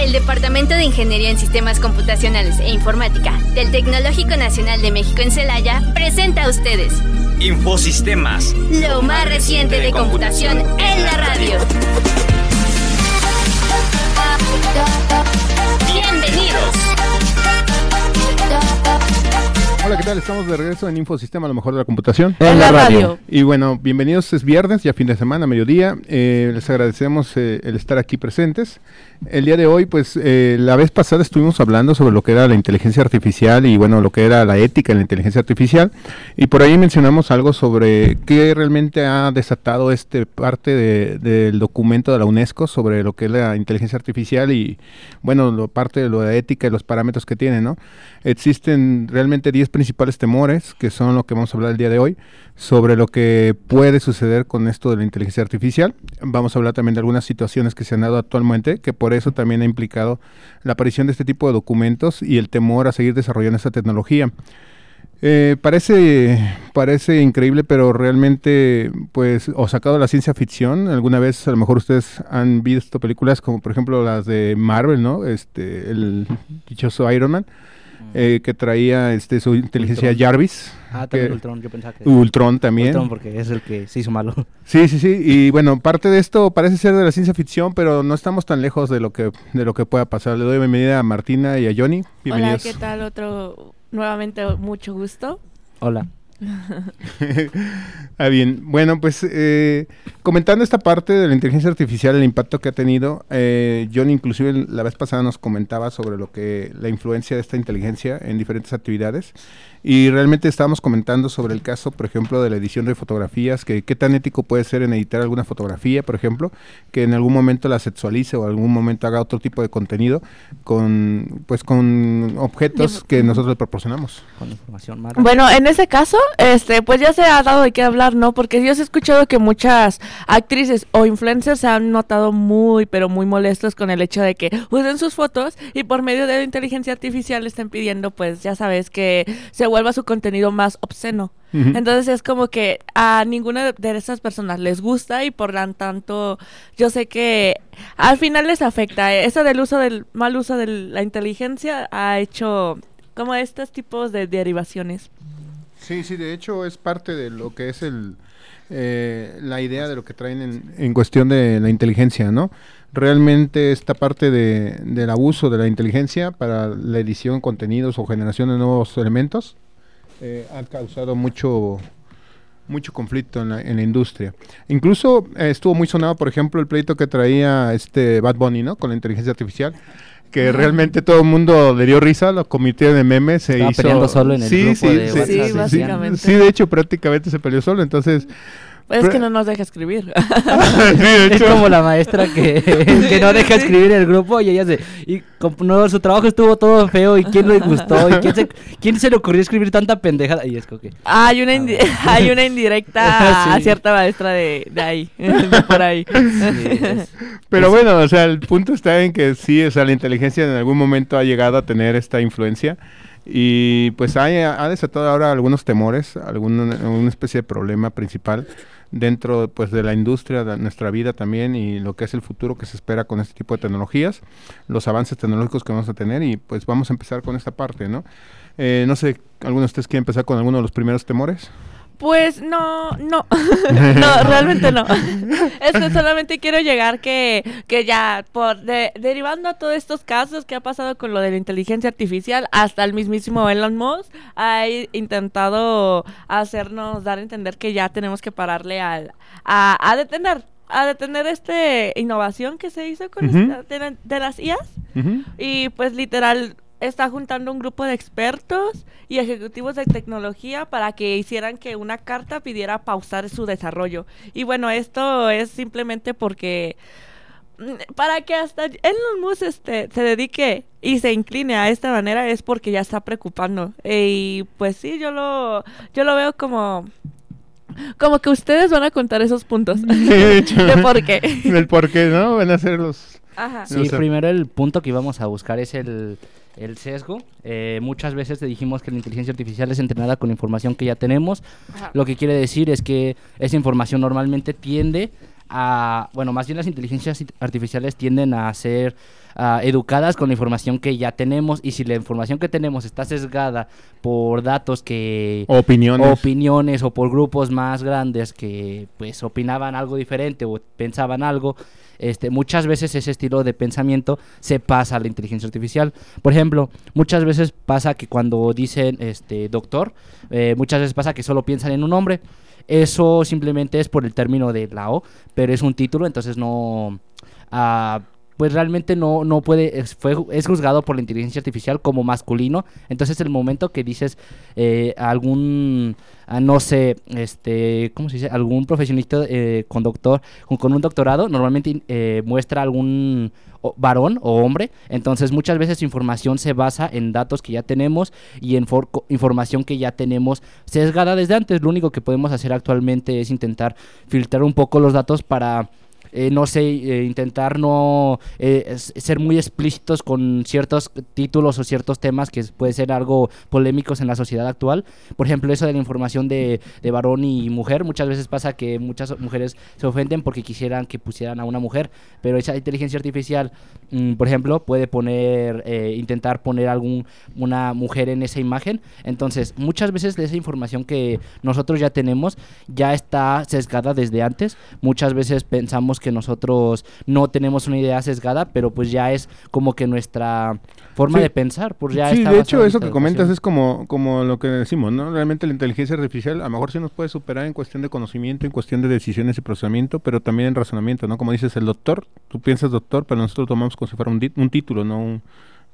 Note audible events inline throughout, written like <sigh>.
El Departamento de Ingeniería en Sistemas Computacionales e Informática del Tecnológico Nacional de México en Celaya presenta a ustedes Infosistemas, lo más reciente de computación en la radio. Bienvenidos. Hola, ¿qué tal? Estamos de regreso en Infosistema, lo mejor de la computación. En la radio. Y bueno, bienvenidos, es viernes, ya fin de semana, mediodía. Eh, les agradecemos eh, el estar aquí presentes. El día de hoy, pues eh, la vez pasada estuvimos hablando sobre lo que era la inteligencia artificial y bueno, lo que era la ética en la inteligencia artificial. Y por ahí mencionamos algo sobre qué realmente ha desatado este parte de- del documento de la UNESCO sobre lo que es la inteligencia artificial y bueno, lo, parte de lo de ética y los parámetros que tiene, ¿no? Existen realmente 10 principales temores, que son lo que vamos a hablar el día de hoy, sobre lo que puede suceder con esto de la inteligencia artificial. Vamos a hablar también de algunas situaciones que se han dado actualmente, que por eso también ha implicado la aparición de este tipo de documentos y el temor a seguir desarrollando esta tecnología. Eh, parece, parece increíble, pero realmente, pues, o sacado de la ciencia ficción, alguna vez a lo mejor ustedes han visto películas como por ejemplo las de Marvel, ¿no? Este, el dichoso Iron Man, eh, que traía este, su inteligencia Ultron. Jarvis. Ah, también que- Ultron, yo pensaba que... Ultron también. Ultron porque es el que se hizo malo. Sí, sí, sí. Y bueno, parte de esto parece ser de la ciencia ficción, pero no estamos tan lejos de lo que, de lo que pueda pasar. Le doy bienvenida a Martina y a Johnny. Hola, Bienvenidos. ¿qué tal? Otro, nuevamente mucho gusto. Hola. Ah, bien. Bueno, pues eh, comentando esta parte de la inteligencia artificial, el impacto que ha tenido, eh, John inclusive la vez pasada nos comentaba sobre lo que la influencia de esta inteligencia en diferentes actividades y realmente estábamos comentando sobre el caso, por ejemplo, de la edición de fotografías, que qué tan ético puede ser en editar alguna fotografía, por ejemplo, que en algún momento la sexualice o algún momento haga otro tipo de contenido con, pues, con objetos que nosotros le proporcionamos. Con información más. Bueno, en ese caso, este, pues ya se ha dado de qué hablar, ¿no? Porque yo he escuchado que muchas actrices o influencers se han notado muy, pero muy molestos con el hecho de que usen sus fotos y por medio de la inteligencia artificial le estén pidiendo, pues ya sabes, que se vuelva su contenido más obsceno. Entonces es como que a ninguna de esas personas les gusta y por lo tanto yo sé que al final les afecta. Eso del uso del mal uso de la inteligencia ha hecho como estos tipos de derivaciones. Sí, sí, de hecho es parte de lo que es el eh, la idea de lo que traen en, en cuestión de la inteligencia, ¿no? Realmente esta parte de, del abuso de la inteligencia para la edición de contenidos o generación de nuevos elementos eh, ha causado mucho mucho conflicto en la, en la industria. Incluso eh, estuvo muy sonado, por ejemplo, el pleito que traía este Bad Bunny, ¿no? Con la inteligencia artificial que realmente todo el mundo le dio risa, lo convirtió en meme, se Estaba hizo... peleando solo en el grupo de WhatsApp, Sí, básicamente. Sí, de hecho prácticamente se peleó solo, entonces... Pues es que no nos deja escribir. <laughs> sí, de Es como la maestra que, <laughs> que no deja escribir el grupo y ella se... Y no, su trabajo estuvo todo feo y quién le gustó y quién se, quién se le ocurrió escribir tanta pendejada. Y es como que... hay, una indi- <laughs> hay una indirecta Sí. a cierta maestra de, de ahí, de por ahí. sí, es- Pero bueno, o sea, el punto está en que sí, o sea, la inteligencia en algún momento ha llegado a tener esta influencia y pues ha, ha desatado ahora algunos temores, alguna, alguna especie de problema principal dentro pues de la industria, de nuestra vida también y lo que es el futuro que se espera con este tipo de tecnologías, los avances tecnológicos que vamos a tener y pues vamos a empezar con esta parte, ¿no? Eh, no sé, ¿alguno de ustedes quiere empezar con alguno de los primeros temores? Pues no, no, <laughs> no, realmente no. Es que solamente quiero llegar que, que ya, por de- derivando a todos estos casos que ha pasado con lo de la inteligencia artificial, hasta el mismísimo Elon Musk ha intentado hacernos dar a entender que ya tenemos que pararle al, a, a detener, a detener esta innovación que se hizo con esta- de, la- de las IAs. Y pues literal está juntando un grupo de expertos y ejecutivos de tecnología para que hicieran que una carta pidiera pausar su desarrollo. Y bueno, esto es simplemente porque mm, para que hasta Elon Musk este, se dedique y se incline a esta manera es porque ya está preocupando. Y pues sí, yo lo, yo lo veo como, como que ustedes van a contar esos puntos. <laughs> de hecho. <laughs> de por qué. <laughs> Del por qué, ¿no? Van a ser los... Ajá. Sí, No sé. primero el punto que íbamos a buscar es el, el sesgo. Eh, muchas veces te dijimos que la inteligencia artificial es entrenada con información que ya tenemos. Ajá. Lo que quiere decir es que esa información normalmente tiende a, bueno, más bien las inteligencias artificiales tienden a ser ah, educadas con la información que ya tenemos y si la información que tenemos está sesgada por datos que Opiniones. opiniones o por grupos más grandes que pues opinaban algo diferente o pensaban algo este, muchas veces ese estilo de pensamiento se pasa a la inteligencia artificial. Por ejemplo, muchas veces pasa que cuando dicen este doctor, eh, muchas veces pasa que solo piensan en un hombre. Eso simplemente es por el término de la O, pero es un título, entonces no... ah, pues realmente no, no puede, fue, es juzgado por la inteligencia artificial como masculino. Entonces el momento que dices eh, algún, ah, no sé, este, ¿cómo se dice? Algún profesionista eh, con doctor, con, un doctorado, normalmente eh, muestra algún varón o hombre. Entonces muchas veces su información se basa en datos que ya tenemos y en for- información que ya tenemos sesgada desde antes. Lo único que podemos hacer actualmente es intentar filtrar un poco los datos para eh, no sé, eh, intentar no eh, ser muy explícitos con ciertos títulos o ciertos temas que puede ser algo polémicos en la sociedad actual. Por ejemplo, eso de la información de, de varón y mujer, muchas veces pasa que muchas mujeres se ofenden porque quisieran que pusieran a una mujer, pero esa inteligencia artificial, mm, por ejemplo, puede poner, intentar poner algún una mujer en esa imagen. Entonces, muchas veces esa información que nosotros ya tenemos ya está sesgada desde antes. Muchas veces pensamos que nosotros no tenemos una idea sesgada, pero pues ya es como que nuestra forma Sí. de pensar, pues ya sí, está de hecho, eso que comentas es como, como lo que decimos, ¿no? Realmente la inteligencia artificial a lo mejor sí nos puede superar en cuestión de conocimiento, en cuestión de decisiones y procesamiento, pero también en razonamiento, ¿no? Como dices, el doctor, tú piensas doctor, pero nosotros tomamos como si fuera un, título, no un-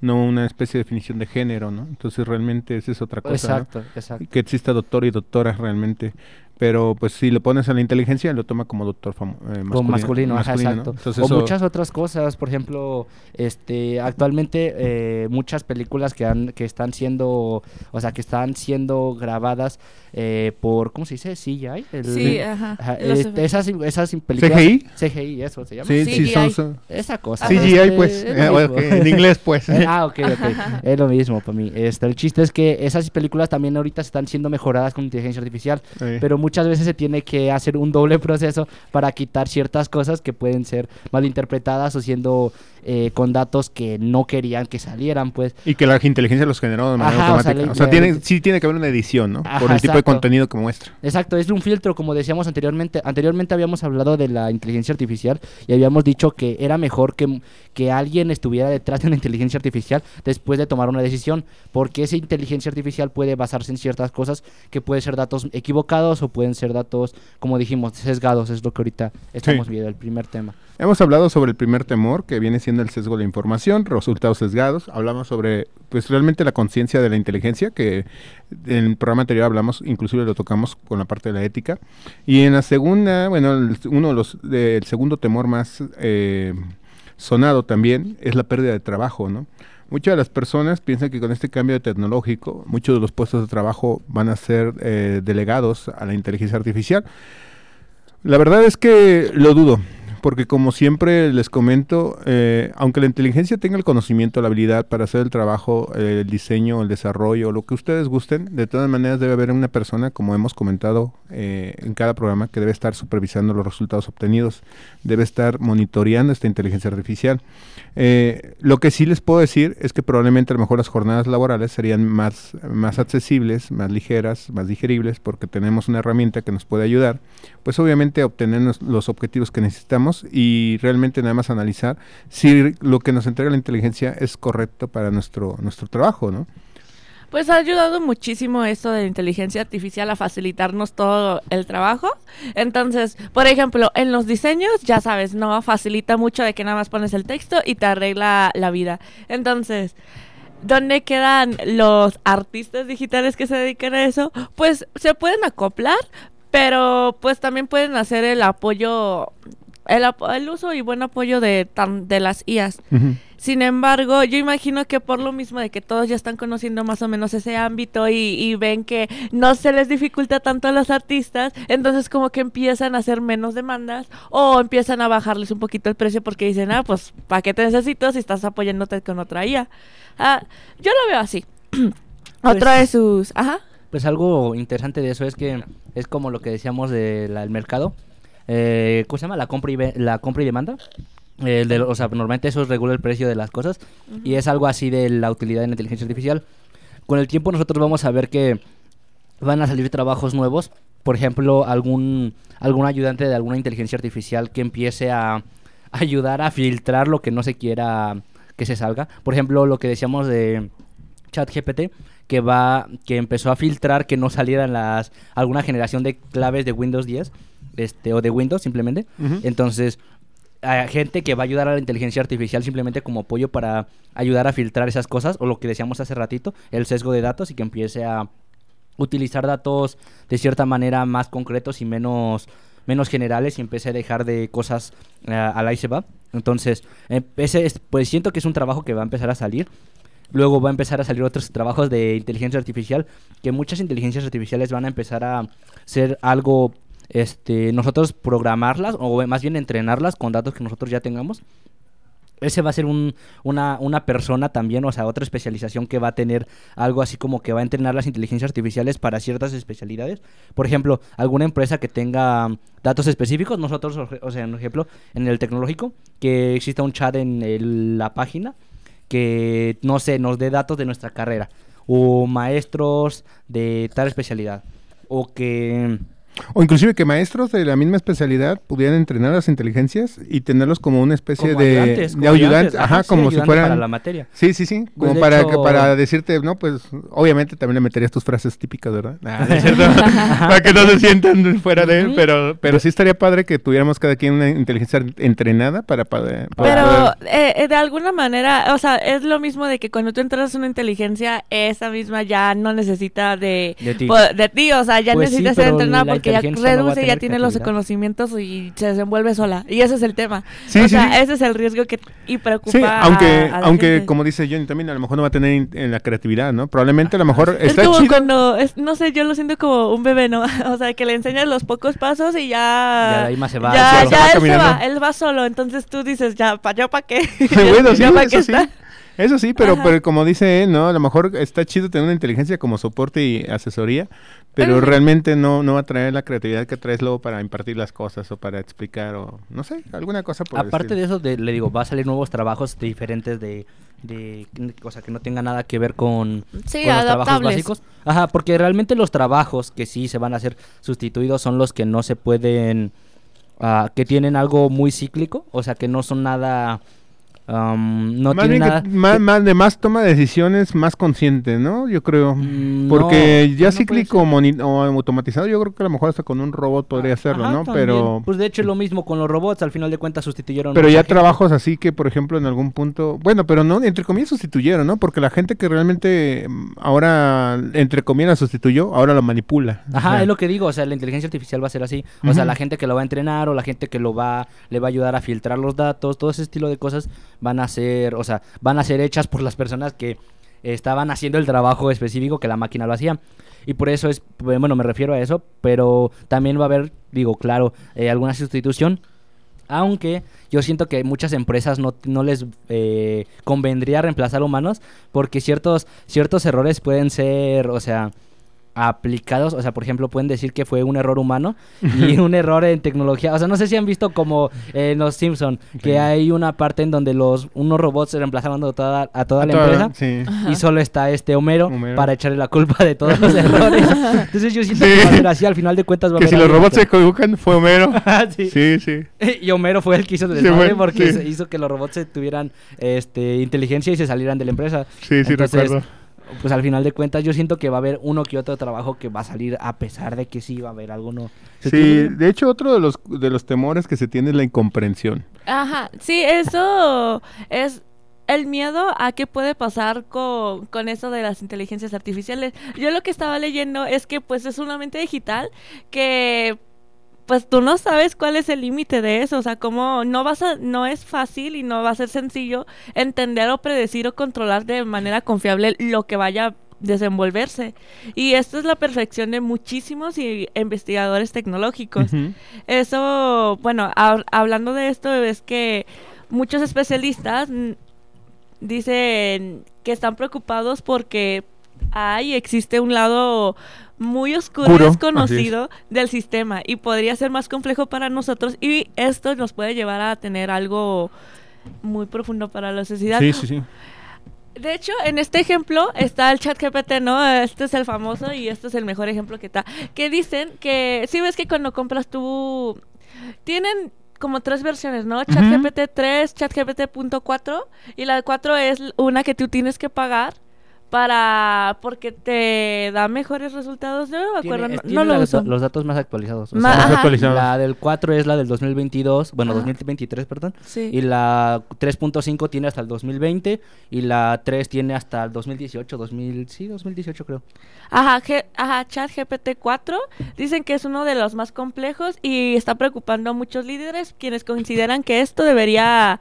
no una especie de definición de género, ¿no? Entonces realmente esa es otra cosa, ¿no? Exacto, exacto. que exista doctor y doctora realmente. Pero pues si lo pones a la inteligencia, lo toma como doctor eh, masculino. Como masculino, ajá, ¿no? exacto. Entonces o eso- muchas otras cosas, por ejemplo, este, actualmente eh, muchas películas que han, que están siendo, o sea, que están siendo grabadas eh, por, ¿cómo se dice? CGI. El- Sí, ajá. Ajá, este, esas, esas películas. CGI. CGI, eso se llama. Sí, sí, son, CGI. son- Esa cosa. CGI, este, pues. eh, en inglés, pues. <laughs> Ah, ok, ok. <laughs> es lo mismo para mí. Este, el chiste es que esas películas también ahorita están siendo mejoradas con inteligencia artificial, pero muchas veces se tiene que hacer un doble <laughs> proceso para quitar ciertas cosas que pueden ser malinterpretadas o siendo eh, con datos que no querían que salieran, pues. Y que la inteligencia los generó de manera Ajá, o sea, automática. O sea, tiene, sí tiene que haber una edición, ¿no? Ajá, Por el tipo de contenido que muestra. Exacto, es un filtro, como decíamos anteriormente. Anteriormente habíamos hablado de la inteligencia artificial y habíamos dicho que era mejor que, que alguien estuviera detrás de una inteligencia artificial después de tomar una decisión, porque esa inteligencia artificial puede basarse en ciertas cosas que pueden ser datos equivocados o pueden ser datos, como dijimos, sesgados, es lo que ahorita estamos viendo, el primer tema. Hemos hablado sobre el primer temor, que viene siendo el sesgo de información, resultados sesgados. Hablamos sobre, pues realmente la conciencia de la inteligencia, que en el programa anterior hablamos, inclusive lo tocamos con la parte de la ética. Y en la segunda, bueno, el- uno de los, del segundo temor más eh, sonado también es la pérdida de trabajo, ¿no? Muchas de las personas piensan que con este cambio tecnológico, muchos de los puestos de trabajo van a ser eh, delegados a la inteligencia artificial. La verdad es que lo dudo, porque como siempre les comento, eh, aunque la inteligencia tenga el conocimiento, la habilidad para hacer el trabajo, eh, el diseño, el desarrollo, lo que ustedes gusten, de todas maneras debe haber una persona, como hemos comentado eh, en cada programa, que debe estar supervisando los resultados obtenidos, debe estar monitoreando esta inteligencia artificial. Eh, lo que sí les puedo decir es que probablemente a lo mejor las jornadas laborales serían más, más accesibles, más ligeras, más digeribles, porque tenemos una herramienta que nos puede ayudar, pues obviamente a obtener los objetivos que necesitamos y realmente nada más analizar si lo que nos entrega la inteligencia es correcto para nuestro, nuestro trabajo, ¿no? Pues ha ayudado muchísimo esto de inteligencia artificial a facilitarnos todo el trabajo. Entonces, por ejemplo, en los diseños, ya sabes, no facilita mucho de que nada más pones el texto y te arregla la vida. Entonces, ¿dónde quedan los artistas digitales que se dedican a eso? Pues se pueden acoplar, pero pues también pueden hacer el apoyo, el, el uso y buen apoyo de, tan- de las IAs. Sin embargo, yo imagino que por lo mismo de que todos ya están conociendo más o menos ese ámbito y, y ven que no se les dificulta tanto a los artistas, entonces como que empiezan a hacer menos demandas o empiezan a bajarles un poquito el precio porque dicen, ah, pues, ¿para qué te necesito si estás apoyándote con otra IA? Ah, yo lo veo así. <clears throat> Otra de sus... Ajá. Pues algo interesante de eso es que es como lo que decíamos del mercado. Eh, ¿cómo se llama? La compra y, la compra y demanda. El de- o sea, normalmente eso regula el precio de las cosas y es algo así de la utilidad la inteligencia artificial. Con el tiempo nosotros vamos a ver que van a salir trabajos nuevos. Por ejemplo, algún, algún ayudante de alguna inteligencia artificial que empiece a ayudar a filtrar lo que no se quiera que se salga. Por ejemplo, lo que decíamos de ChatGPT, que va, que empezó a filtrar que no salieran las alguna generación de claves de Windows 10, este, o de Windows simplemente. Entonces, hay gente que va a ayudar a la inteligencia artificial simplemente como apoyo para ayudar a filtrar esas cosas, o lo que decíamos hace ratito, el sesgo de datos y que empiece a utilizar datos de cierta manera más concretos y menos menos generales y empiece a dejar de cosas eh, al ahí se va. Entonces, ese es- pues siento que es un trabajo que va a empezar a salir. Luego va a empezar a salir otros trabajos de inteligencia artificial, que muchas inteligencias artificiales van a empezar a ser algo, este, nosotros programarlas, o más bien entrenarlas con datos que nosotros ya tengamos. Ese va a ser un, una, persona también, o sea, otra especialización que va a tener algo así como que va a entrenar las inteligencias artificiales para ciertas especialidades. Por ejemplo, alguna empresa que tenga datos específicos, nosotros, o sea, por ejemplo, en el tecnológico, que exista un chat en la página que, no sé, nos dé datos de nuestra carrera, o maestros de tal especialidad, o que... O inclusive que maestros de la misma especialidad pudieran entrenar las inteligencias y tenerlos como una especie como de, ayudantes, de como ayudantes, ayudantes, ajá, sí, como si fueran para la materia. Sí, sí, sí, Pues, como para, hecho- para decirte, no, pues obviamente también le meterías tus frases típicas, ¿verdad? <laughs> Ah, no es cierto. para que no se sientan fuera de él, pero, pero sí estaría padre que tuviéramos cada quien una inteligencia entrenada para, para, para Pero poder- eh, eh, de alguna manera, o sea, es lo mismo de que cuando tú entras a una inteligencia, esa misma ya no necesita de, De ti. po- de ti, o sea, ya Pues sí, necesita ser entrenada la porque ya no reduce, ya tiene los conocimientos y se desenvuelve sola. Y ese es el tema. Sí, o sí, sea, sí. ese es el riesgo que y preocupa Sí, aunque, a la aunque gente. como dice Johnny también, a lo mejor no va a tener in- en la creatividad, ¿no? Probablemente a lo mejor Es está como chido. cuando, es- no sé, yo lo siento como un bebé, ¿no? <laughs> O sea, que le enseñas los pocos pasos y ya... Ya de ahí más se va, Ya, ya Se va él se va, él va solo. Entonces tú dices, ya, ¿para yo para qué? bueno, sí, ¿Ya pa' qué <laughs> <laughs> eso sí. está? Eso sí, pero, Ajá. pero como dice él, ¿no? A lo mejor está chido tener una inteligencia como soporte y asesoría, pero realmente no, no va a traer la creatividad que traes luego para impartir las cosas o para explicar o no sé, alguna cosa por Aparte de eso, de- le digo, va a salir nuevos trabajos diferentes de, de o sea, que no tenga nada que ver con, Sí, con los trabajos básicos. Ajá, porque realmente los trabajos que sí se van a hacer sustituidos son los que no se pueden, ah, que tienen algo muy cíclico, o sea, que no son nada, no más que nada... más, más de más toma de decisiones más consciente, ¿no? Yo creo. Mm, Porque no, ya no cíclico o automatizado, yo creo que a lo mejor hasta con un robot podría hacerlo, Ajá, ¿no? también. Pero Pues de hecho es lo mismo con los robots, al final de cuentas sustituyeron... pero ya gente. trabajos así que, por ejemplo, en algún punto, bueno, pero no, entre comillas sustituyeron, ¿no? Porque la gente que realmente mm, ahora, entre comillas, sustituyó, ahora lo manipula. O Ajá, sea, es lo que digo, o sea, la inteligencia artificial va a ser así. O sea, la gente que lo va a entrenar o la gente que lo va, le va a ayudar a filtrar los datos, todo ese estilo de cosas van a ser, o sea, van a ser hechas por las personas que estaban haciendo el trabajo específico que la máquina lo hacía. Y por eso es, bueno, me refiero a eso, pero también va a haber, digo, claro, eh, alguna sustitución. Aunque yo siento que muchas empresas no, no les eh, convendría reemplazar humanos porque ciertos, ciertos errores pueden ser, o sea, aplicados, o sea, por ejemplo, pueden decir que fue un error humano y un error en tecnología. O sea, no sé si han visto como eh, en los Simpson que Sí. hay una parte en donde los unos robots se reemplazaron a toda, a toda a la toda- empresa sí. y solo está este Homero, Homero. para echarle la culpa de todos los <laughs> errores. Entonces yo siento Sí. que va a ser así, al final de cuentas va a Que haber si los robots se equivocan, fue Homero. <laughs> sí. sí, sí. Y Homero fue el que hizo el desmadre porque hizo que los robots se tuvieran este, inteligencia y se salieran de la empresa. Sí, sí, Entonces, recuerdo. Pues al final de cuentas yo siento que va a haber uno que otro trabajo que va a salir a pesar de que sí va a haber alguno. ¿Se Sí, tiene? de hecho otro de los de los temores que se tiene es la incomprensión. Ajá, sí, eso es el miedo a qué puede pasar con, con eso de las inteligencias artificiales. Yo lo que estaba leyendo es que pues es una mente digital que pues tú no sabes cuál es el límite de eso, o sea, cómo no vas a, no es fácil y no va a ser sencillo entender o predecir o controlar de manera confiable lo que vaya a desenvolverse. Y esto es la perfección de muchísimos y- investigadores tecnológicos. Eso, bueno, hab- hablando de esto, es que muchos especialistas dicen que están preocupados porque hay, existe un lado muy oscuro así desconocido del sistema y podría ser más complejo para nosotros y esto nos puede llevar a tener algo muy profundo para la sociedad. Sí, sí, sí. De hecho, en este ejemplo está el chat GPT, ¿no? Este es el famoso y este es el mejor ejemplo que está. Que dicen que, si ves que cuando compras tú, tienen como tres versiones, ¿no? Chat GPT 3, Chat GPT.4 y la 4 es una que tú tienes que pagar para porque te da mejores resultados. Yo no me acuerdo, Tiene- no, tiene no lo uso. los datos más actualizados. o Ma- sea, Más actualizados. la del 4 es la del 2022, bueno, Ajá. 2023, perdón. Sí. Y la 3.5 tiene hasta el 2020 y la 3 tiene hasta el 2018, 2000, sí, 2018 creo. Ajá, G- ajá, Chat GPT 4 dicen que es uno de los más complejos y está preocupando a muchos líderes quienes consideran que esto debería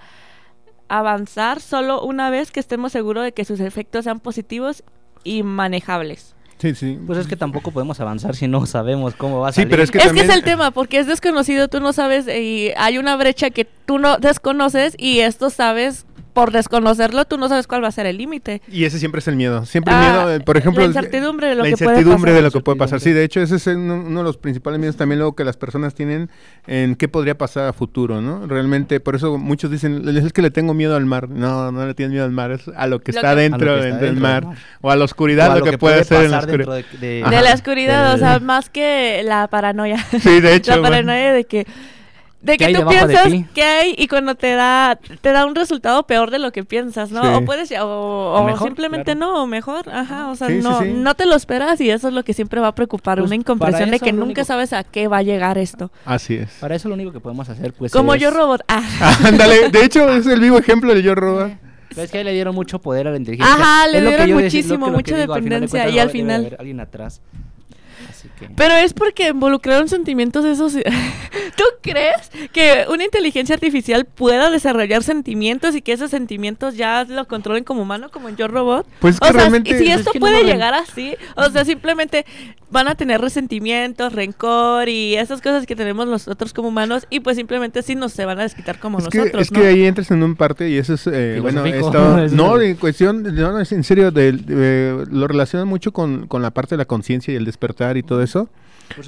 avanzar solo una vez que estemos seguros de que sus efectos sean positivos y manejables. Sí, sí. Pues es que tampoco podemos avanzar si no sabemos cómo va a Sí, salir. pero es que es también- que es el tema, porque es desconocido, tú no sabes y hay una brecha que tú no desconoces y esto sabes por desconocerlo, tú no sabes cuál va a ser el límite. Y ese siempre es el miedo. Siempre el Ah, miedo, eh, por ejemplo... la incertidumbre de lo que puede incertidumbre pasar. de lo que puede pasar. Sí, de hecho, ese es uno, de los principales miedos también luego que las personas tienen en qué podría pasar a futuro, ¿no? Realmente, por eso muchos dicen, es que le tengo miedo al mar. No, no le tienes miedo al mar, es a lo que Lo está que- dentro, A lo que está del dentro mar. del mar. O a la oscuridad, O a lo, que, puede ser en la pasar oscuridad. de, de- Ajá. De la oscuridad, o sea, más que la paranoia. Sí, de <laughs> hecho. la bueno. paranoia de que de ¿Qué que tú piensas que hay y cuando te da te da un resultado peor de lo que piensas, ¿no? Sí. O puedes o, o mejor, simplemente claro. no, o mejor, ajá, o sea, Sí, no sí. no te lo esperas y eso es lo que siempre va a preocupar, Pues, una incomprensión de que nunca único- sabes a qué va a llegar esto. Así es. Para eso lo único que podemos hacer, pues Como es- yo robot. Ah. <laughs> Ándale, de hecho, es el vivo ejemplo de yo robot. Es que ahí le dieron mucho poder a la inteligencia. Ajá, le dieron muchísimo, mucha dependencia, y al debe final- haber alguien atrás. Así que... Pero es porque involucraron sentimientos esos. <laughs> ¿Tú crees que una inteligencia artificial pueda desarrollar sentimientos y que esos sentimientos ya lo controlen como humano, como en Yo Robot? Pues es o que sea, realmente- y si es esto que puede llegar así, o sea, simplemente van a tener resentimientos, rencor y esas cosas que tenemos nosotros como humanos y pues simplemente sí nos se van a desquitar como Es que, nosotros, es ¿no? que ahí entras en un parte y eso es, eh, bueno, <laughs> esto- no, en cuestión, no, no, es en serio, del- eh, lo relacionan mucho con, con la parte de la conciencia y el despertar y todo eso,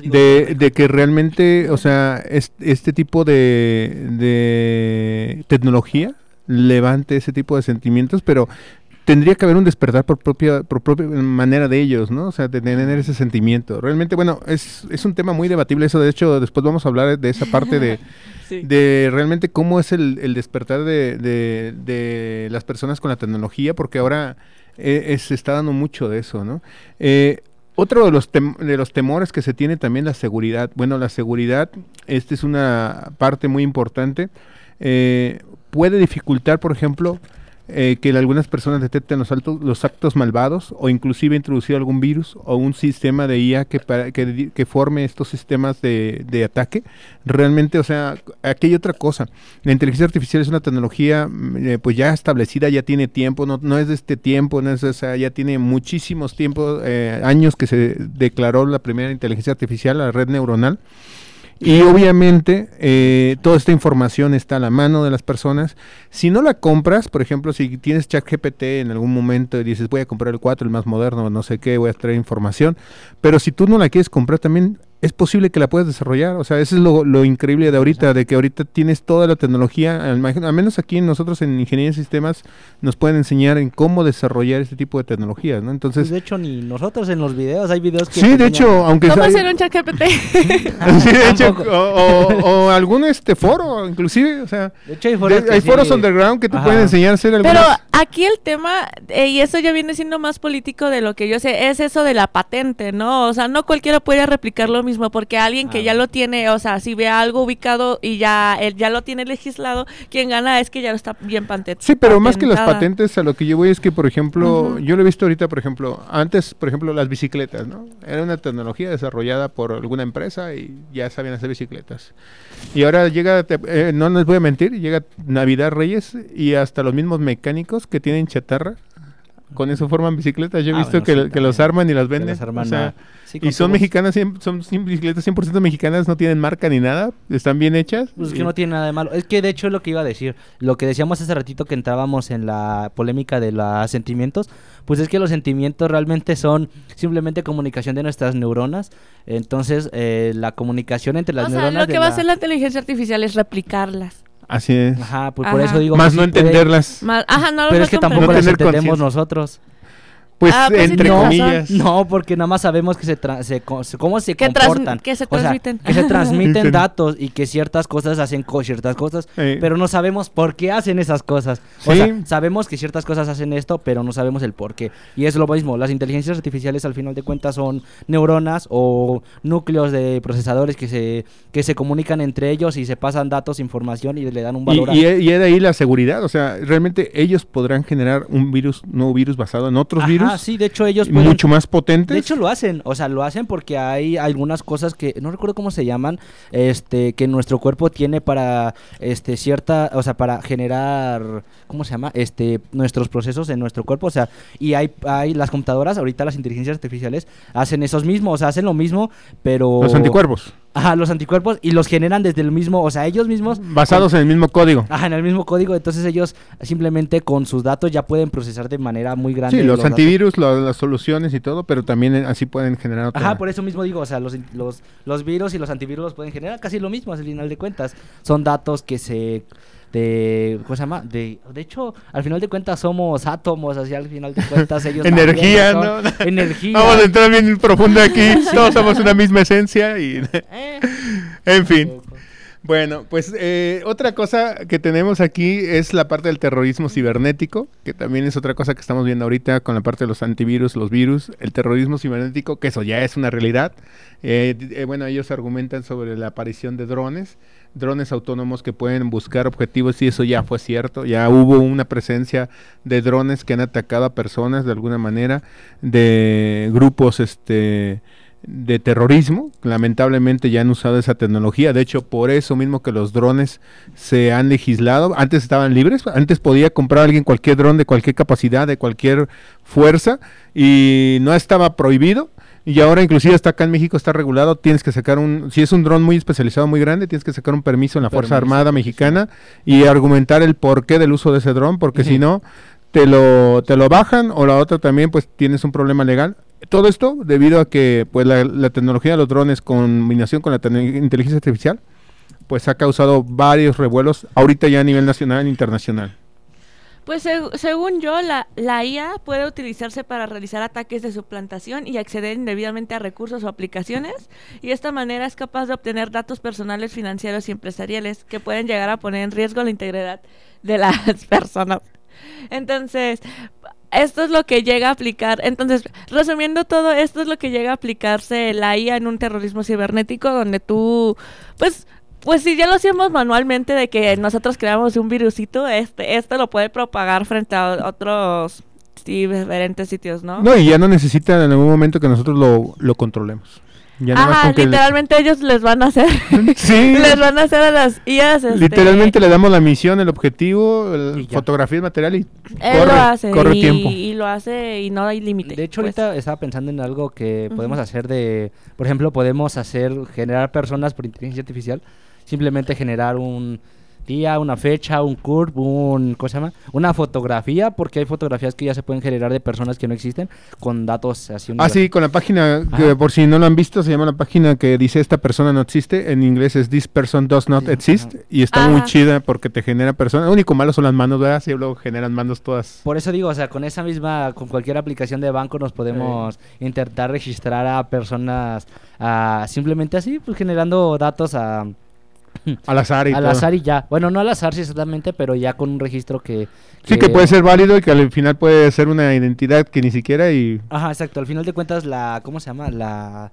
de, de que realmente, o sea, es- este tipo de, de tecnología levante ese tipo de sentimientos, pero tendría que haber un despertar por propia, por propia manera de ellos, ¿no? O sea, de tener ese sentimiento. Realmente, bueno, es, es un tema muy debatible eso, de hecho, después vamos a hablar de esa parte de <laughs> Sí. de realmente cómo es el, el despertar de, de- de las personas con la tecnología, porque ahora eh, eh, se está dando mucho de eso, ¿no? Eh, otro de los, de los temores que se tiene también la seguridad. Bueno, la seguridad, esta es una parte muy importante. Eh, puede dificultar, por ejemplo, eh, que algunas personas detecten los, altos, los actos malvados o inclusive introducir algún virus o un sistema de IA que, para- que, que forme estos sistemas de, de ataque. Realmente, o sea, aquí hay otra cosa. La inteligencia artificial es una tecnología mm, eh, pues ya establecida, ya tiene tiempo, no, no es de este tiempo, no es, o sea, ya tiene muchísimos tiempos, eh, años que se declaró la primera inteligencia artificial, la red neuronal. Y obviamente eh, toda esta información está a la mano de las personas. Si no la compras, por ejemplo, si tienes ChatGPT en algún momento y dices voy a comprar el 4, el más moderno, no sé qué, voy a traer información, pero si tú no la quieres comprar también es posible que la puedas desarrollar. O sea, eso es lo, lo increíble de ahorita, de que ahorita tienes toda la tecnología, al, menos aquí nosotros en Ingeniería de Sistemas nos pueden enseñar en cómo desarrollar este tipo de tecnologías, ¿no? Pues Entonces, de hecho, ni nosotros en los videos hay videos que. sí, de hecho, aunque ¿Cómo hacer un chat GPT? Sí, de hecho, Tampoco. o, o- o algún este foro, inclusive, o sea, De hecho, hay foros, de- sí- underground que te Ajá. pueden enseñar a hacer Pero algunas... aquí el tema, eh, y eso ya viene siendo más político de lo que yo sé, es eso de la patente, ¿no? O sea, no cualquiera puede replicar lo mismo, porque alguien que Ah. ya lo tiene, o sea, si ve algo ubicado y ya él ya lo tiene legislado, quien gana es que ya lo está bien patente. Sí, pero más que las patentes, a lo que yo voy es que, por ejemplo, yo lo he visto ahorita, por ejemplo, antes, por ejemplo, las bicicletas, ¿no? Era una tecnología desarrollada por alguna empresa y ya sabían hacer bicicletas. Y ahora llega, eh, no les voy a mentir, llega Navidad Reyes y hasta los mismos mecánicos que tienen chatarra con eso forman bicicletas. Yo he Ah, visto bueno, que, sí, que los arman y las venden. las arman o sea, a- sí, con y son mexicanas, son cien bicicletas 100% mexicanas, no tienen marca ni nada, están bien hechas. Pues es que no tiene nada de malo. Es que de hecho es lo que iba a decir. Lo que decíamos hace ratito que entrábamos en la polémica de los sentimientos, pues es que los sentimientos realmente son simplemente comunicación de nuestras neuronas. Entonces, eh, la comunicación entre las o sea, neuronas. lo de que va a hacer la inteligencia artificial es replicarlas. Así es. Ajá, pues por eso digo. Más no entenderlas. Ma- Ajá, no Pero no es que tampoco No las entendemos conciencia. nosotros. Pues Ah, pues entre comillas. No, porque nada más sabemos que se, tra- se co- se- cómo se Que trans- comportan. que se O sea, transmiten. que se transmiten datos y que ciertas cosas hacen co- ciertas cosas, Eh. pero no sabemos por qué hacen esas cosas. O Sí. sea, sabemos que ciertas cosas hacen esto, pero no sabemos el por qué. Y es lo mismo, las inteligencias artificiales al final de cuentas son neuronas o núcleos de procesadores que se, que se comunican entre ellos y se pasan datos, información y le dan un valor Y, a... y, y de ahí la seguridad, o sea, realmente ellos podrán generar un virus, nuevo virus basado en otros Ajá, virus, sí, de hecho ellos pueden... mucho más potentes. De hecho lo hacen, o sea, lo hacen porque hay algunas cosas que no recuerdo cómo se llaman, este, que nuestro cuerpo tiene para, este, cierta, o sea, para generar, ¿cómo se llama? Este, nuestros procesos en nuestro cuerpo, o sea, y hay, hay las computadoras, ahorita las inteligencias artificiales hacen esos mismos, o sea, hacen lo mismo, pero los anticuerpos, Ajá, los anticuerpos y los generan desde el mismo, o sea, ellos mismos basados en el mismo código. Ajá, en el mismo código, entonces ellos simplemente con sus datos ya pueden procesar de manera muy grande. Sí, los, antivirus, lo- las soluciones y todo, pero también eh, así pueden generar otra- Ajá, por eso mismo digo, o sea, los, los, los virus y los antivirus los pueden generar casi lo mismo al final de cuentas. Son datos que se... De, ¿Cómo se llama? De, de hecho, al final de cuentas somos átomos, así al final de cuentas ellos... Energía. <laughs> Energía. Vamos a entrar bien profundo aquí, <laughs> todos somos una misma esencia y... Eh. <laughs> en fin. Bueno, pues eh, otra cosa que tenemos aquí es la parte del terrorismo cibernético, que también es otra cosa que estamos viendo ahorita con la parte de los antivirus, los virus, el terrorismo cibernético, que eso ya es una realidad. Eh, eh, bueno, ellos argumentan sobre la aparición de drones, drones autónomos que pueden buscar objetivos y eso ya fue cierto, ya hubo una presencia de drones que han atacado a personas de alguna manera, de grupos, este de terrorismo. Lamentablemente ya han usado esa tecnología. De hecho, por eso mismo que los drones se han legislado. Antes estaban libres. Antes podía comprar alguien cualquier dron de cualquier capacidad, de cualquier fuerza. Y no estaba prohibido. Y ahora inclusive hasta acá en México está regulado. Tienes que sacar un... Si es un dron muy especializado, muy grande, tienes que sacar un permiso en la Fuerza Permiso, Armada Mexicana y argumentar el porqué del uso de ese dron. Porque si no, te lo, te lo bajan o la otra también pues tienes un problema legal. Todo esto debido a que pues la, la tecnología de los drones combinación con la inteligencia artificial pues ha causado varios revuelos ahorita ya a nivel nacional e internacional. Pues seg- según yo, la, la IA puede utilizarse para realizar ataques de suplantación y acceder indebidamente a recursos o aplicaciones, y de esta manera es capaz de obtener datos personales, financieros y empresariales que pueden llegar a poner en riesgo la integridad de las <laughs> personas. Entonces, esto es lo que llega a aplicar. Entonces, resumiendo todo, esto es lo que llega a aplicarse la IA en un terrorismo cibernético donde tú, pues, pues si ya lo hacíamos manualmente de que nosotros creamos un virusito, este, este lo puede propagar frente a otros diferentes sitios, ¿no? No, y ya no necesita en algún momento que nosotros lo, lo controlemos. Ya Ajá, literalmente ellos les van a hacer, <laughs> Sí, <laughs> les van a hacer a las IAs. este, literalmente le damos la misión, el objetivo, el- fotografía, el material y él corre, lo hace corre y, tiempo. y lo hace y no hay límite. De hecho, pues. ahorita estaba pensando en algo que podemos hacer de, por ejemplo, podemos hacer, generar personas por inteligencia artificial, simplemente generar un día, una fecha, un curve, un, ¿cómo se llama? Una fotografía, porque hay fotografías que ya se pueden generar de personas que no existen con datos así. Ah, sí, con la página, que Ajá. por si no lo han visto, se llama la página que dice esta persona no existe. En inglés es this person does not Sí, exist. ajá. Y está muy chida porque te genera personas. Lo único malo son las manos, ¿verdad? Sí, luego generan manos todas. Por eso digo, o sea, con esa misma, con cualquier aplicación de banco nos podemos intentar registrar a personas ah, simplemente así, pues generando datos a, Al azar y al todo. azar y ya. Bueno, no al azar sí, exactamente, pero ya con un registro que... Sí, que puede ser válido y que al final puede ser una identidad que ni siquiera y... Ajá, exacto. Al final de cuentas, la... ¿Cómo se llama? La...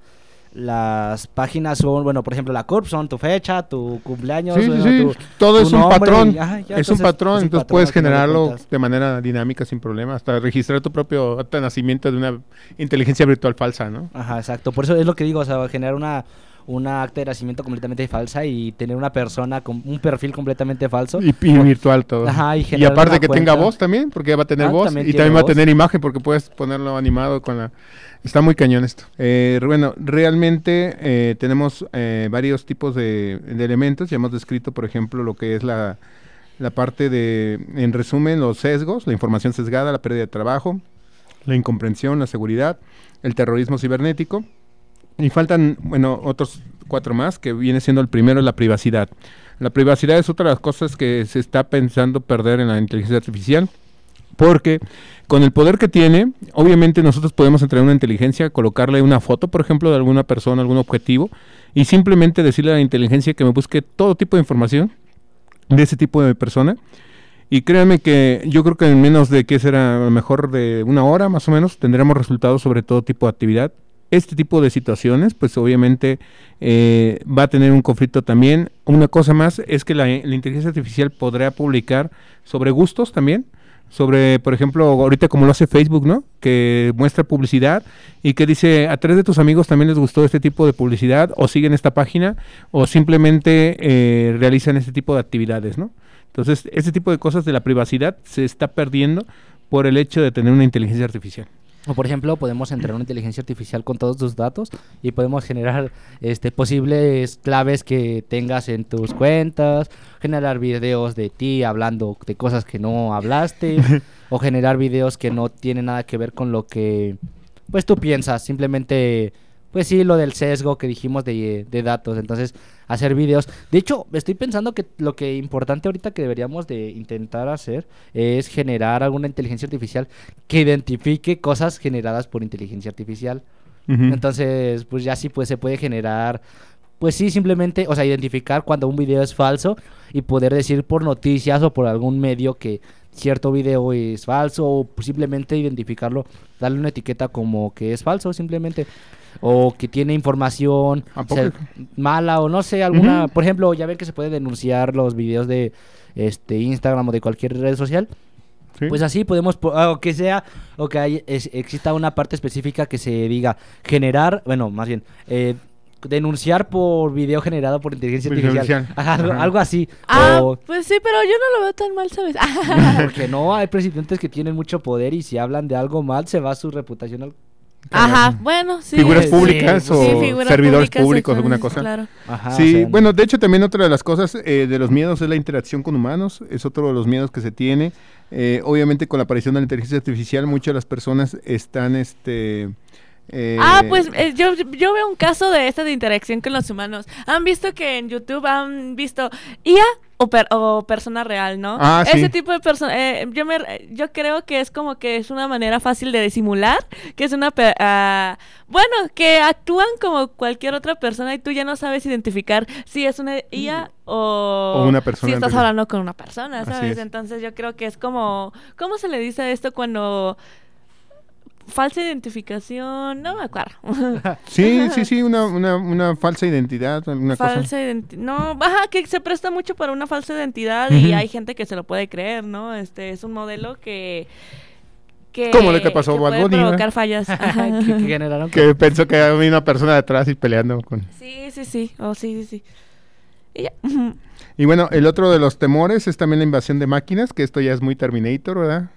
Las páginas son, bueno, por ejemplo, la CURP son tu fecha, tu cumpleaños, Sí, sí, bueno, sí, tu- todo tu es un patrón. y- ajá, ya, es un patrón, es un entonces puedes de generarlo de manera dinámica sin problema. Hasta registrar tu propio acta de nacimiento de una inteligencia virtual falsa, ¿no? Ajá, exacto. Por eso es lo que digo, o sea, generar una, una acta de nacimiento completamente falsa y tener una persona con un perfil completamente falso. Y, y virtual todo. Ajá, y y aparte que tenga voz también, porque va a tener Ah, voz. también Y también va a tener imagen, porque puedes ponerlo animado con la... Está muy cañón esto. Eh, bueno, realmente eh, tenemos eh, varios tipos de, de elementos. Ya hemos descrito, por ejemplo, lo que es la, la parte de, en resumen, los sesgos, la información sesgada, la pérdida de trabajo, la incomprensión, la seguridad, el terrorismo cibernético. Y faltan, bueno, otros cuatro más, que viene siendo el primero, la privacidad. La privacidad es otra de las cosas que se está pensando perder en la inteligencia artificial, porque con el poder que tiene, obviamente nosotros podemos entrar en una inteligencia, colocarle una foto, por ejemplo, de alguna persona, algún objetivo, y simplemente decirle a la inteligencia que me busque todo tipo de información de ese tipo de persona. Y créanme que yo creo que en menos de que será a lo mejor de una hora más o menos tendremos resultados sobre todo tipo de actividad. Este tipo de situaciones, pues obviamente eh, va a tener un conflicto también. Una cosa más es que la, la inteligencia artificial podrá publicar sobre gustos también, sobre, por ejemplo, ahorita como lo hace Facebook, ¿no? Que muestra publicidad y que dice, a tres de tus amigos también les gustó este tipo de publicidad, o siguen esta página, o simplemente eh, realizan este tipo de actividades, ¿no? Entonces, este tipo de cosas de la privacidad se está perdiendo por el hecho de tener una inteligencia artificial. O por ejemplo, podemos entrar en una inteligencia artificial con todos tus datos y podemos generar este posibles claves que tengas en tus cuentas, generar videos de ti hablando de cosas que no hablaste <laughs> o generar videos que no tienen nada que ver con lo que pues tú piensas, simplemente pues sí, lo del sesgo que dijimos de, de datos, entonces hacer videos. De hecho, estoy pensando que lo que importante ahorita que deberíamos de intentar hacer es generar alguna inteligencia artificial que identifique cosas generadas por inteligencia artificial. Entonces, pues ya sí pues se puede generar pues sí, simplemente, o sea, identificar cuando un video es falso y poder decir por noticias o por algún medio que cierto video es falso o simplemente identificarlo, darle una etiqueta como que es falso simplemente o que tiene información mala o no sé, alguna, por ejemplo, ya ven que se puede denunciar los videos de este Instagram o de cualquier red social. Sí. Pues así podemos, po- o que sea, o que hay- es- exista una parte específica que se diga generar, bueno, más bien, eh, denunciar por video generado por inteligencia artificial. Ajá, algo, Ajá. algo así. Ah, O, pues sí, pero yo no lo veo tan mal, ¿sabes? <laughs> <laughs> porque no, hay presidentes que tienen mucho poder y si hablan de algo mal se va su reputación al... Ajá, bueno, sí. figuras públicas sí, o figuras servidores públicas, públicos, alguna cosa. Claro. Ajá, o sí, sea, bueno, de hecho también otra de las cosas eh, de los miedos es la interacción con humanos, es otro de los miedos que se tiene. Eh, obviamente con la aparición de la inteligencia artificial muchas de las personas están, este... eh, Ah, pues eh, yo, yo veo un caso de esta de interacción con los humanos. Han visto que en YouTube han visto IA o, per- o persona real, ¿no? Ah, sí. Ese tipo de persona, eh, yo me, yo creo que es como que es una manera fácil de disimular, que es una, ah, bueno, que actúan como cualquier otra persona y tú ya no sabes identificar si es una IA o, O una persona si estás hablando con una persona, ¿sabes? es. Entonces yo creo que es como, ¿cómo se le dice esto cuando falsa identificación? No me acuerdo. <laughs> Sí, sí, sí, una, una, una falsa identidad, alguna cosa. falsa identidad. No, baja que se presta mucho para una falsa identidad y hay gente que se lo puede creer, ¿no? Este es un modelo que que Como lo que pasó a Bad puede Bunny, ¿no? provocar fallas. Ajá. <laughs> que, que <laughs> generaron... Que pensó que había una persona detrás y peleando con... sí, sí, sí. Oh, sí, sí, sí. Y ya. Y bueno, el otro de los temores es también la invasión de máquinas, que esto ya es muy Terminator, ¿verdad?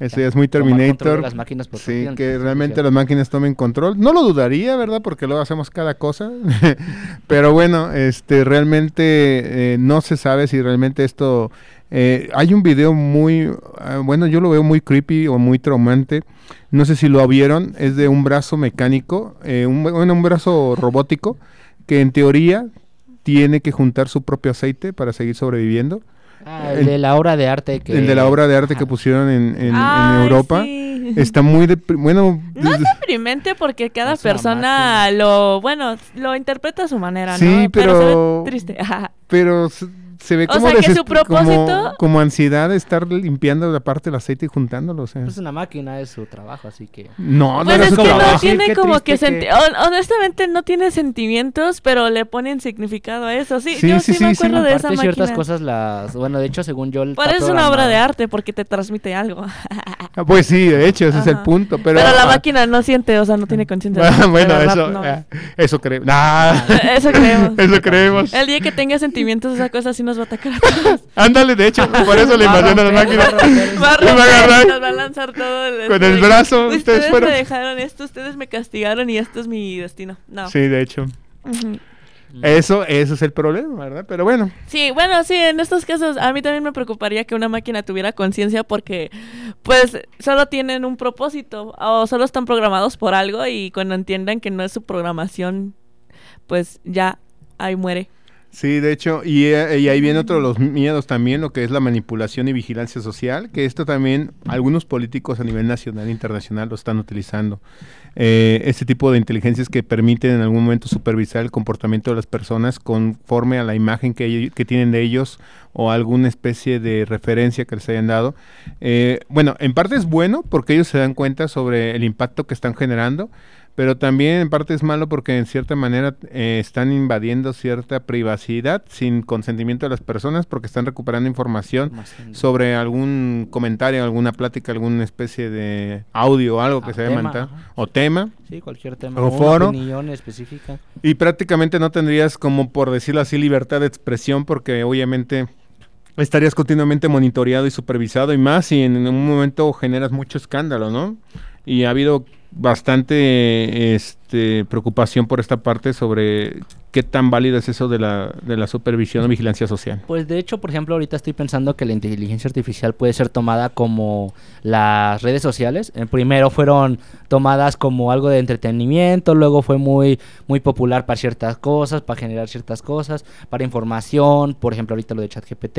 Esto ya es muy Terminator. las máquinas por Sí, que realmente las máquinas tomen control. No lo dudaría, ¿verdad? Porque luego hacemos cada cosa. <laughs> Pero bueno, este realmente eh, no se sabe si realmente esto... eh, hay un video muy... ah, bueno, yo lo veo muy creepy o muy traumante. No sé si lo vieron. Es de un brazo mecánico, eh, un, bueno, un brazo robótico, que en teoría tiene que juntar su propio aceite para seguir sobreviviendo. Ah, el de la obra de arte que... El de la obra de arte Ajá. que pusieron en, en- en Ay, Europa. sí. <laughs> Está muy... bueno... No es deprimente porque cada persona lo, bueno, lo interpreta a su manera, ¿no? Sí, pero- se ve triste. Ajá. <laughs> pero se, ve O como, sea, que su desesper- como- propósito- como, ansiedad de estar limpiando la parte del aceite y juntándolo. O sea. Pues una máquina es su trabajo, así que... no, no Pues era es su que trabajo. no tiene como que, honestamente no tiene sentimientos, pero le ponen significado a eso. Sí, Sí, yo sí, sí, me acuerdo de esa máquina. ciertas cosas las... Bueno, de hecho, según yo... Pero es una obra de arte porque te transmite algo. <laughs> Ah, Pues sí, de hecho, ese es el punto. Pero, Pero, la ah, máquina no siente, o sea, no tiene conciencia. ah, bueno, De verdad, eso, no. ah, eso creemos. Nah, <laughs> Eso creemos. <laughs> eso creemos. El día que tenga sentimientos, esa cosa sí nos va a atacar a todos. <laughs> Ándale, de hecho, por eso le invasión a la máquina. va a romper. <laughs> Nos va a lanzar todo el... con el brazo. Ustedes Ustedes fueron. me dejaron esto, ustedes me castigaron y esto es mi destino. No. Sí, de hecho. Eso, eso es el problema, ¿verdad? Pero bueno, Sí, bueno, sí, en estos casos a mí también me preocuparía que una máquina tuviera conciencia porque pues solo tienen un propósito o solo están programados por algo y cuando entiendan que no es su programación, pues ya ahí muere. Sí, de hecho, y, eh, y ahí viene otro de los miedos también, lo que es la manipulación y vigilancia social, que esto también algunos políticos a nivel nacional e internacional lo están utilizando. Eh, este tipo de inteligencias que permiten en algún momento supervisar el comportamiento de las personas conforme a la imagen que, que tienen de ellos o alguna especie de referencia que les hayan dado. Eh, bueno, en parte es bueno porque ellos se dan cuenta sobre el impacto que están generando, pero también en parte es malo porque en cierta manera eh, están invadiendo cierta privacidad sin consentimiento de las personas porque están recuperando información sobre algún comentario, alguna plática, alguna especie de audio o algo que Ah, se haya mandado o tema Sí, cualquier tema. O una foro. específica. y prácticamente no tendrías como por decirlo así libertad de expresión porque obviamente estarías continuamente monitoreado y supervisado y más si en un momento generas mucho escándalo, ¿no? Y ha habido bastante este, preocupación por esta parte sobre qué tan válido es eso de la, de la supervisión o vigilancia social. Pues de hecho, por ejemplo, ahorita estoy pensando que la inteligencia artificial puede ser tomada como las redes sociales. Eh, primero fueron tomadas como algo de entretenimiento, luego fue muy muy popular para ciertas cosas, para generar ciertas cosas, para información, por ejemplo, ahorita lo de ChatGPT.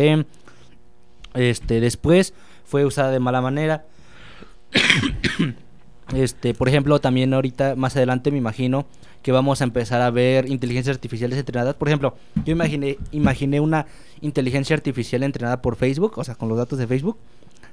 Este, después fue usada de mala manera. Este, por ejemplo, también ahorita más adelante me imagino que vamos a empezar a ver inteligencias artificiales entrenadas. Por ejemplo, yo imaginé, imaginé una inteligencia artificial entrenada por Facebook, o sea, con los datos de Facebook.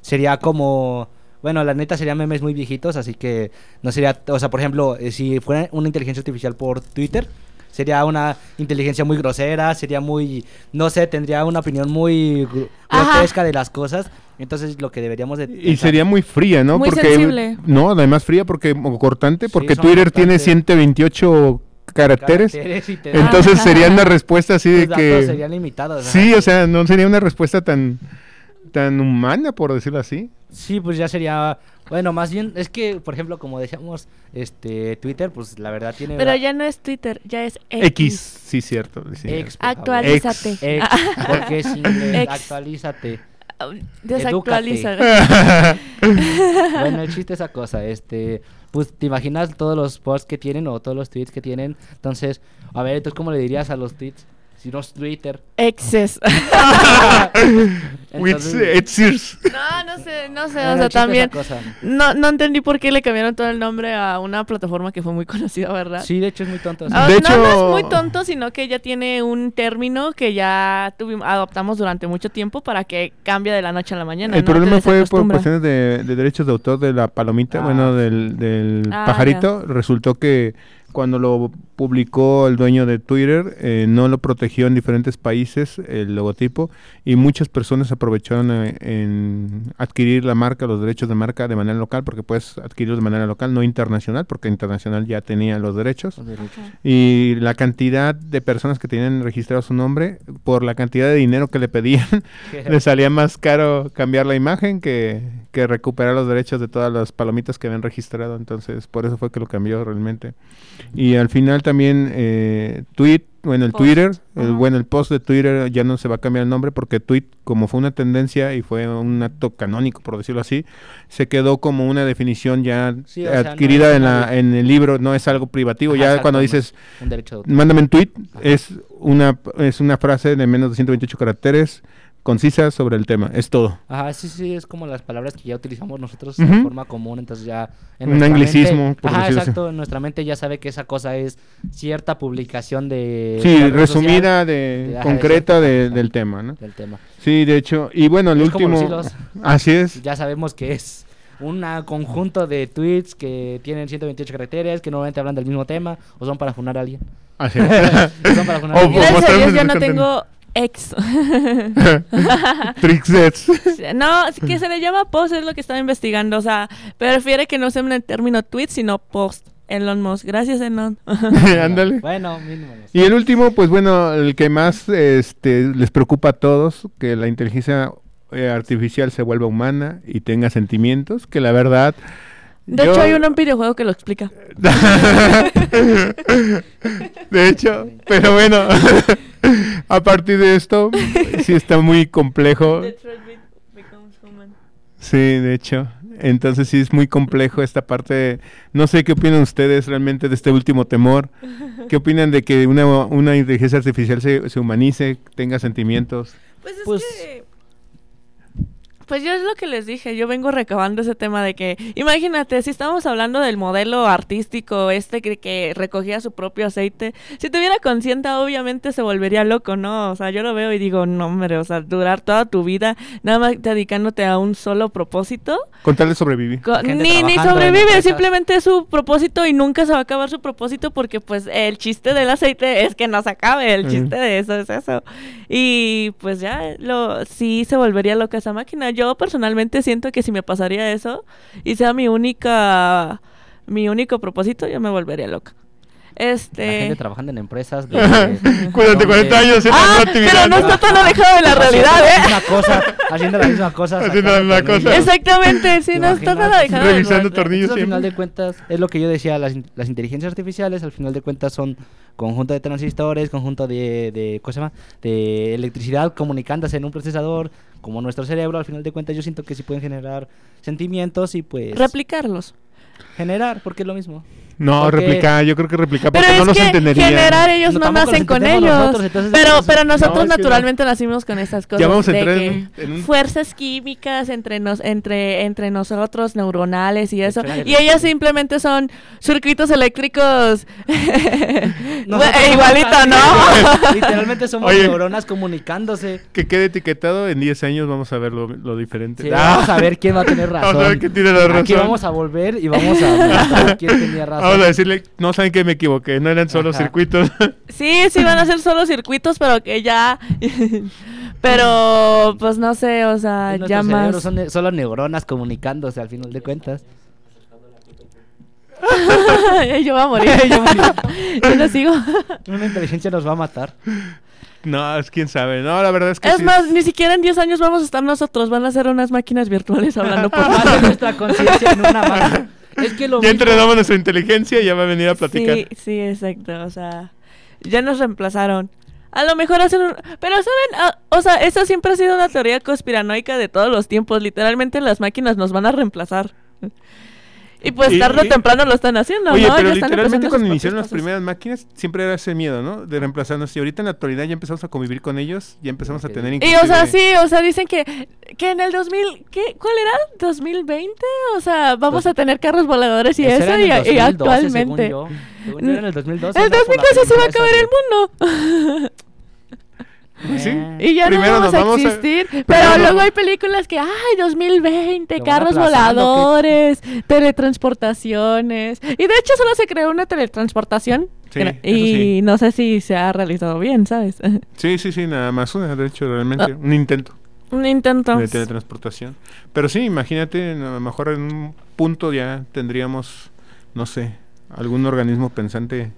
Sería como, bueno, la neta serían memes muy viejitos, así que no sería, o sea, por ejemplo, eh, si fuera una inteligencia artificial por Twitter, sería una inteligencia muy grosera, sería muy, no sé, tendría una opinión muy grotesca de las cosas. Entonces, lo que deberíamos de Y sería muy fría, ¿no? Muy porque sensible. no, además fría porque o cortante, porque Twitter tiene cortantes. 128 caracteres. caracteres y te- Entonces sería una <laughs> respuesta así de que serían limitados. Sí, o sea, no sería una respuesta tan tan humana por decirlo así. Sí, pues ya sería. Bueno, más bien, es que, por ejemplo, como decíamos, este Twitter, pues la verdad tiene. Pero la- ya no es Twitter, ya es X. X, sí cierto, sí. Ex, por favor. Actualízate. Ex, <laughs> porque es inglés, actualízate. Desactualiza. <laughs> Bueno, el chiste es esa cosa, este, pues te imaginas todos los posts que tienen o todos los tweets que tienen. Entonces, a ver, entonces, ¿cómo le dirías a los tweets? Si no es Twitter. Exes. <laughs> Entonces, it's yours. No, no sé, no sé, o sea, también no, no entendí por qué le cambiaron todo el nombre a una plataforma que fue muy <laughs> conocida, ¿verdad? Sí, de hecho es muy tonto. Ah, De no, no hecho- es muy tonto, sino que ya tiene un término que ya tuvimos, adoptamos durante mucho tiempo para que cambie de la noche a la mañana. El ¿no? problema fue por cuestiones de, de derechos de autor de la palomita, Ah, bueno, sí. del, del Ah, pajarito. Resultó que cuando lo publicó el dueño de Twitter, eh, no lo protegió en diferentes países el logotipo y muchas personas aprovecharon eh, en adquirir la marca, los derechos de marca de manera local, porque puedes adquirirlos de manera local, no internacional, porque internacional ya tenía los derechos. Los derechos. Y la cantidad de personas que tenían registrado su nombre, por la cantidad de dinero que le pedían, <laughs> le salía más caro cambiar la imagen que, que recuperar los derechos de todas las palomitas que habían registrado. Entonces, por eso fue que lo cambió realmente. Y al final también, eh, tweet, bueno, el Post. Twitter, el, bueno, el post de Twitter ya no se va a cambiar el nombre porque tweet, como fue una tendencia y fue un acto canónico, por decirlo así, se quedó como una definición ya Sí, o sea, no adquirida en, la, en el libro, no es algo privativo. Ajá, ya cuando dices, Un mándame un tweet, Ajá. es una, es una frase de menos de 128 caracteres, concisa sobre el tema, es todo. Ajá, sí, sí, es como las palabras que ya utilizamos nosotros Ujú. de forma común, entonces ya... en Un nuestra anglicismo, mente- por Ajá, decirlo así. exacto, en nuestra mente ya sabe que esa cosa es cierta publicación de... Sí, social resumida, de, Ajá, concreta de cierta- del tema, ¿no? del tema. Sí, de hecho, y bueno, el Es como los último... hilos. Así es. Ya sabemos que es un conjunto de tweets que tienen 128 caracteres, que normalmente hablan del mismo tema, o son para funar a alguien. Así es. <laughs> Son para funar a alguien. o Gracias a Dios ya el no tengo ex. <laughs> Trixets. <laughs> no, que se le llama post, es lo que estaba investigando. O sea, prefiere que no se el término tweet, sino post. Elon Musk. Gracias, Elon. <laughs> Ándale. Bueno, mínimo. Y el último, pues bueno, el que más este, les preocupa a todos, que la inteligencia eh, artificial se vuelva humana y tenga sentimientos, que la verdad... De yo- hecho, hay un videojuego que lo explica. <laughs> de hecho, pero bueno, <laughs> a partir de esto, sí está muy complejo. Sí, de hecho. Entonces sí es muy complejo esta parte. No sé qué opinan ustedes realmente de este último temor. ¿Qué opinan de que una, una inteligencia artificial se, se humanice, tenga sentimientos? Pues es Pues- que. Pues yo es lo que les dije, yo vengo recabando ese tema de que, imagínate, si estamos hablando del modelo artístico este que, que recogía su propio aceite, si tuviera conciencia obviamente se volvería loco, ¿no? O sea, yo lo veo y digo, no hombre, o sea, durar toda tu vida nada más dedicándote a un solo propósito, Con tal de sobrevivir. Ni, ni sobrevive, simplemente es su propósito y nunca se va a acabar su propósito porque pues el chiste del aceite es que no se acabe, el chiste de eso es eso. Y pues ya, lo sí se volvería loca esa máquina. Yo personalmente siento que si me pasaría eso y sea mi única, mi único propósito, yo me volvería loca. La gente Este... trabajando en empresas. de- donde- <laughs> 40 años haciendo Ah, pero no está tan alejado de la realidad, Haciendo la ¿eh? misma cosa, haciendo la misma cosa. Haciendo la misma cosa. Exactamente, sí, ¿Te no está tan alejado. de Revisando tornillos al final de cuentas, es lo que yo decía, las, las inteligencias artificiales al final de cuentas son conjunto de transistores, conjunto de, de, ¿cómo se llama? de electricidad comunicándose en un procesador, como nuestro cerebro, al final de cuentas yo siento que sí pueden generar sentimientos y pues Replicarlos. generar, porque es lo mismo. No, Porque- replicar, yo creo que replicar Pero porque no es los que entenderían. generar ellos No, no, nacen con ellos. nosotros, entonces, pero, entonces- pero nosotros No, es que no. naturalmente nacimos con esas cosas. Ya vamos a de entrar que en un- en un- fuerzas químicas entre nos, entre, entre nosotros, neuronales y eso. Y ellas simplemente son circuitos eléctricos. <laughs> Igualito, ¿no? <laughs> Literalmente somos Oye. neuronas comunicándose. Que quede etiquetado en 10 años, vamos a ver lo, lo diferente. Sí, Ah, Vamos a ver quién va a tener razón. <laughs> Vamos a ver quién tiene la Aquí razón. vamos a volver y vamos a mostrar quién tenía razón. Vamos a decirle, no saben que me equivoqué, no eran solo Ajá. circuitos. <laughs> sí, sí van a ser solo circuitos, pero que ya... <laughs> pero, pues no sé, o sea, ya más... son ne- solo neuronas comunicándose al final de cuentas. <laughs> yo voy a morir. yo, yo lo sigo. Una inteligencia nos va a matar. no, es quién sabe. No, la verdad es que Es sí más, ni siquiera en 10 años vamos a estar nosotros, van a ser unas máquinas virtuales hablando por Más de nuestra conciencia en una máquina. Es que lo Ya mismo- entrenamos nuestra inteligencia y ya va a venir a platicar. Sí, sí, exacto, o sea, ya nos reemplazaron. A lo mejor hacen un... Pero, ¿saben? Ah, o sea, esa siempre ha sido una teoría conspiranoica de todos los tiempos. Literalmente las máquinas nos van a reemplazar. Y pues Y- tarde o temprano lo están haciendo, Oye, ¿no? pero Ya literalmente cuando iniciaron las primeras máquinas, siempre era ese miedo, ¿no? De reemplazarnos. Y ahorita en la actualidad ya empezamos a convivir con ellos, ya empezamos a tener. Y o sea, sí, o sea, dicen que, que en el 2000... ¿qué, ¿Cuál era? ¿2020? O sea, vamos Dos- a tener carros voladores y eso, era en y, el y 2012, actualmente... según yo. Según yo era en el 2012. El andaba por la 2012 se va a acabar el mundo. <laughs> Sí. Y ya Primero no vamos a vamos a- existir. pero luego hay películas que, ay, 2020, Lo van carros voladores, teletransportaciones. Y de hecho solo se creó una teletransportación. Sí, y sí. no sé si se ha realizado bien, ¿sabes? <laughs> Sí, sí, sí, nada más una, de hecho, realmente. Ah. Un intento Un intento. de teletransportación. Pero sí, imagínate, a lo mejor en un punto ya tendríamos, no sé, algún organismo pensante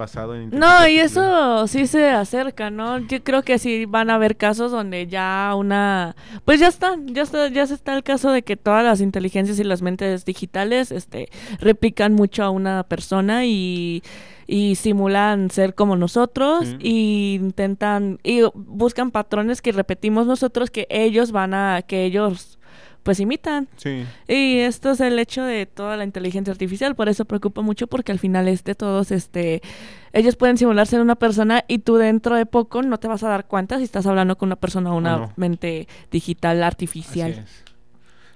basado en... No, y eso sí se acerca, ¿no? Yo creo que sí van a haber casos donde ya una... Pues ya están, ya está, ya se está el caso de que todas las inteligencias y las mentes digitales este, replican mucho a una persona y, y simulan ser como nosotros Sí. y intentan... y buscan patrones que repetimos nosotros que ellos van a... que ellos pues imitan. Sí. Y esto es el hecho de toda la inteligencia artificial, por eso preocupa mucho porque al final este todos este ellos pueden simular ser una persona y tú dentro de poco no te vas a dar cuenta si estás hablando con una persona o una no. mente digital Así artificial. es.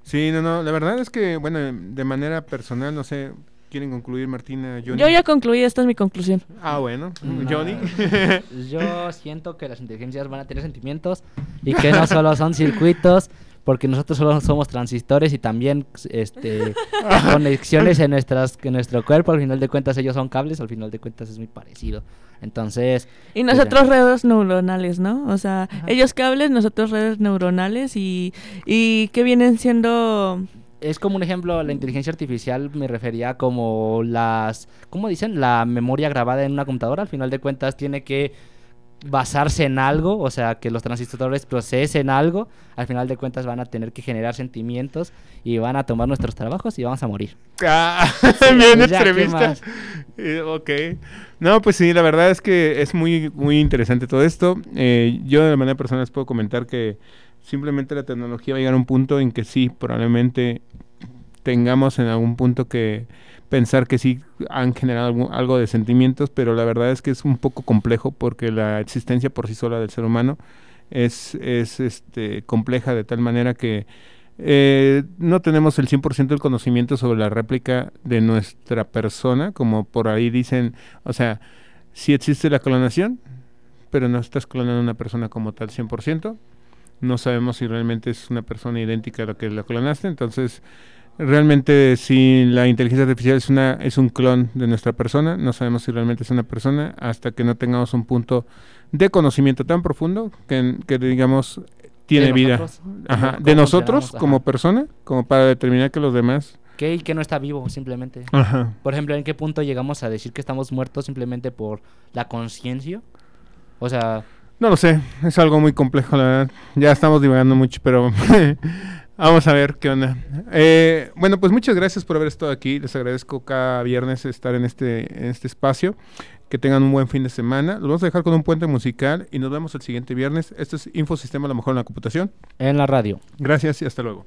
Sí, no, no, la verdad es que, bueno, de manera personal, no sé, ¿quieren concluir Martina, Johnny? Yo ya concluí, esta es mi conclusión. Ah, bueno, No. Johnny. <laughs> Yo siento que las inteligencias van a tener sentimientos y que no solo son circuitos, porque nosotros solo somos transistores y también este, <laughs> conexiones en, nuestras, en nuestro cuerpo. Al final de cuentas ellos son cables, al final de cuentas es muy parecido. Entonces... Y pues, nosotros redes neuronales, ¿no? O sea, ellos cables, nosotros redes neuronales y, y que vienen siendo... es como un ejemplo, la inteligencia artificial me refería como las, ¿cómo dicen? La memoria grabada en una computadora, al final de cuentas tiene que basarse en algo, o sea, que los transistores procesen algo, al final de cuentas van a tener que generar sentimientos y van a tomar nuestros trabajos y vamos a morir. Ah, <laughs> Sí, <laughs> bien pues ya, ¿qué extremista. más? Eh, ok. No, pues sí, la verdad es que es muy, muy interesante todo esto. Eh, yo de manera personal les puedo comentar que simplemente la tecnología va a llegar a un punto en que sí, probablemente tengamos en algún punto que pensar que sí han generado algo de sentimientos, pero la verdad es que es un poco complejo porque la existencia por sí sola del ser humano es, es este, compleja de tal manera que eh, no tenemos el 100% del conocimiento sobre la réplica de nuestra persona, como por ahí dicen, o sea, sí existe la clonación, pero no estás clonando una persona como tal 100%. No sabemos si realmente es una persona idéntica a la que la clonaste, entonces realmente si la inteligencia artificial es una es un clon de nuestra persona, no sabemos si realmente es una persona hasta que no tengamos un punto de conocimiento tan profundo que, que digamos tiene De vida. nosotros, Ajá, ¿cómo de nosotros como Ajá. persona, como para determinar que los demás. Que y que no está vivo, simplemente. Ajá. Por ejemplo, ¿en qué punto llegamos a decir que estamos muertos simplemente por la conciencia? O sea, No lo sé, es algo muy complejo, la verdad. Ya estamos divagando mucho, pero <laughs> vamos a ver qué onda. Eh, bueno, pues muchas gracias por haber estado aquí. Les agradezco cada viernes estar en este, en este espacio. Que tengan un buen fin de semana. Los vamos a dejar con un puente musical y nos vemos el siguiente viernes. Esto es Infosistema, a lo mejor en la computación. en la radio. Gracias y hasta luego.